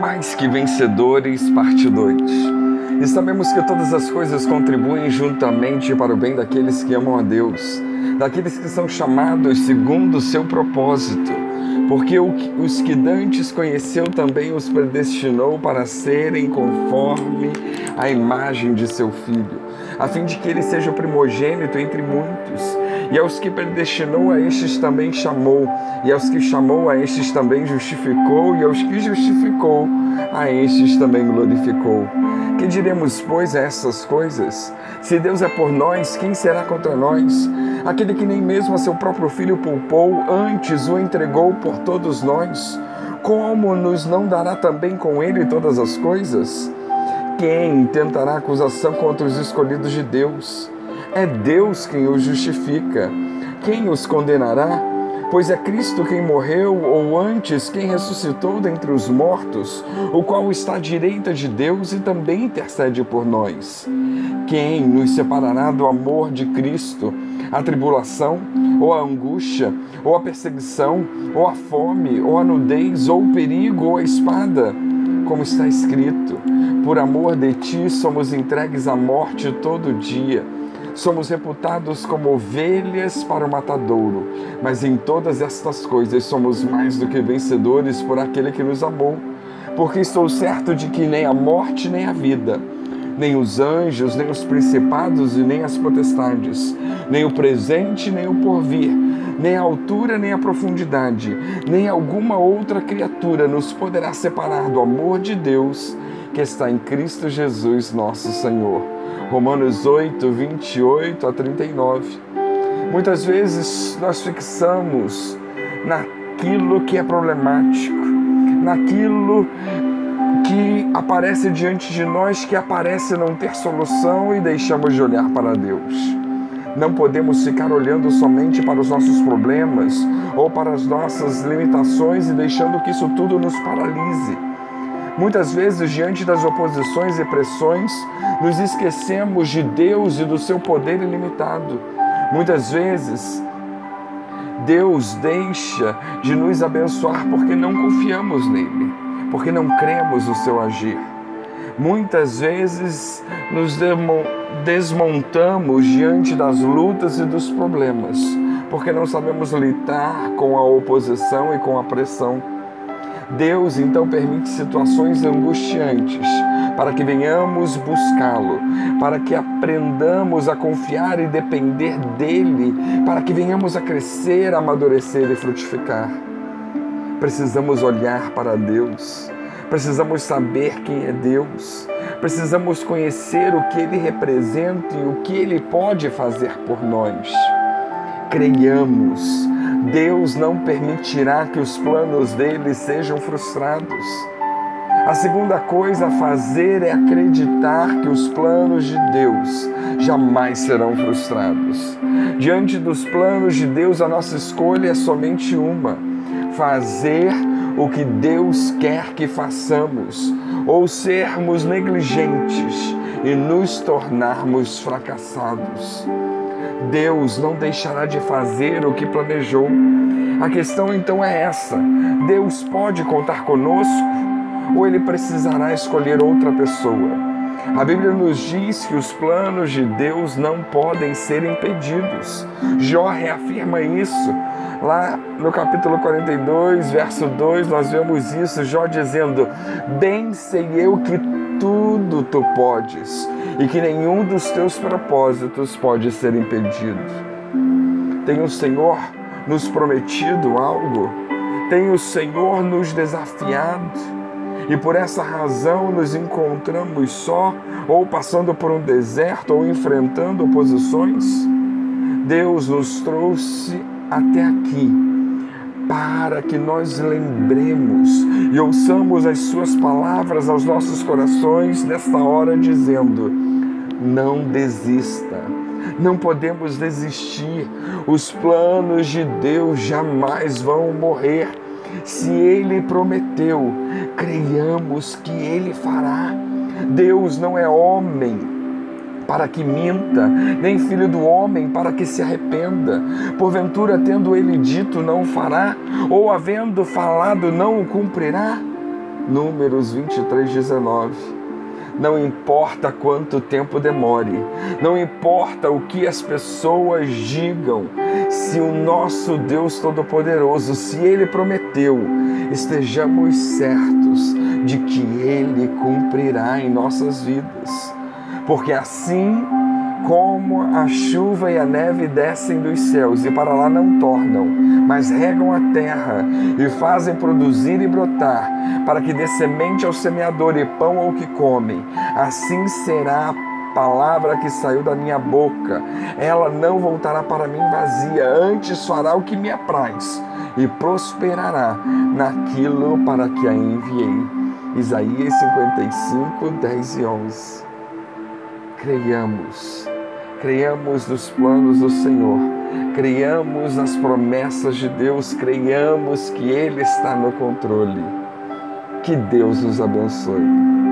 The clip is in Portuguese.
Mais que Vencedores, parte 2. E sabemos que todas as coisas contribuem juntamente para o bem daqueles que amam a Deus, daqueles que são chamados segundo o seu propósito. Porque os que dantes conheceu também os predestinou para serem conforme a imagem de seu filho, a fim de que ele seja o primogênito entre muitos. E aos que predestinou, a estes também chamou. E aos que chamou, a estes também justificou. E aos que justificou, a estes também glorificou. Que diremos, pois, a essas coisas? Se Deus é por nós, quem será contra nós? Aquele que nem mesmo a seu próprio filho poupou, antes o entregou por todos nós, como nos não dará também com ele todas as coisas? Quem tentará acusação contra os escolhidos de Deus? É Deus quem os justifica. Quem os condenará? Pois é Cristo quem morreu, ou antes, quem ressuscitou dentre os mortos, o qual está à direita de Deus e também intercede por nós. Quem nos separará do amor de Cristo? A tribulação, ou a angústia, ou a perseguição, ou a fome, ou a nudez, ou o perigo, ou a espada? Como está escrito: Por amor de ti somos entregues à morte todo dia somos reputados como ovelhas para o matadouro, mas em todas estas coisas somos mais do que vencedores por aquele que nos amou. Porque estou certo de que nem a morte nem a vida, nem os anjos, nem os principados e nem as potestades, nem o presente nem o porvir, nem a altura nem a profundidade, nem alguma outra criatura nos poderá separar do amor de Deus que está em Cristo Jesus, nosso Senhor. Romanos 8, 28 a 39. Muitas vezes nós fixamos naquilo que é problemático, naquilo que aparece diante de nós, que aparece não ter solução e deixamos de olhar para Deus. Não podemos ficar olhando somente para os nossos problemas ou para as nossas limitações e deixando que isso tudo nos paralise. Muitas vezes, diante das oposições e pressões, nos esquecemos de Deus e do seu poder ilimitado. Muitas vezes, Deus deixa de nos abençoar porque não confiamos nele, porque não cremos no seu agir. Muitas vezes nos desmontamos diante das lutas e dos problemas, porque não sabemos lidar com a oposição e com a pressão. Deus então permite situações angustiantes para que venhamos buscá-lo, para que aprendamos a confiar e depender dele, para que venhamos a crescer, amadurecer e frutificar. Precisamos olhar para Deus, precisamos saber quem é Deus, precisamos conhecer o que ele representa e o que ele pode fazer por nós. Creiamos Deus não permitirá que os planos dele sejam frustrados. A segunda coisa a fazer é acreditar que os planos de Deus jamais serão frustrados. Diante dos planos de Deus, a nossa escolha é somente uma: fazer o que Deus quer que façamos, ou sermos negligentes e nos tornarmos fracassados. Deus não deixará de fazer o que planejou. A questão então é essa: Deus pode contar conosco ou ele precisará escolher outra pessoa? A Bíblia nos diz que os planos de Deus não podem ser impedidos. Jó reafirma isso. Lá no capítulo 42, verso 2, nós vemos isso, Jó dizendo: Bem sei eu que tudo tu podes e que nenhum dos teus propósitos pode ser impedido. Tem o Senhor nos prometido algo, tem o Senhor nos desafiado e por essa razão nos encontramos só ou passando por um deserto ou enfrentando oposições. Deus nos trouxe até aqui para que nós lembremos e ouçamos as Suas palavras aos nossos corações nesta hora, dizendo: não desista. Não podemos desistir. Os planos de Deus jamais vão morrer. Se Ele prometeu, creiamos que Ele fará. Deus não é homem para que minta, nem filho do homem para que se arrependa. Porventura, tendo ele dito, não fará, ou havendo falado, não o cumprirá. Números 23, 19. Não importa quanto tempo demore, não importa o que as pessoas digam, se o nosso Deus Todo-Poderoso, se Ele prometeu, estejamos certos de que Ele cumprirá em nossas vidas. Porque assim como a chuva e a neve descem dos céus e para lá não tornam, mas regam a terra e fazem produzir e brotar, para que dê semente ao semeador e pão ao que come, assim será a palavra que saiu da minha boca. Ela não voltará para mim vazia, antes fará o que me apraz e prosperará naquilo para que a enviei. Isaías 55, 10 e 11. Creiamos creiamos nos planos do Senhor, creiamos nas promessas de Deus, creiamos que Ele está no controle. Que Deus nos abençoe.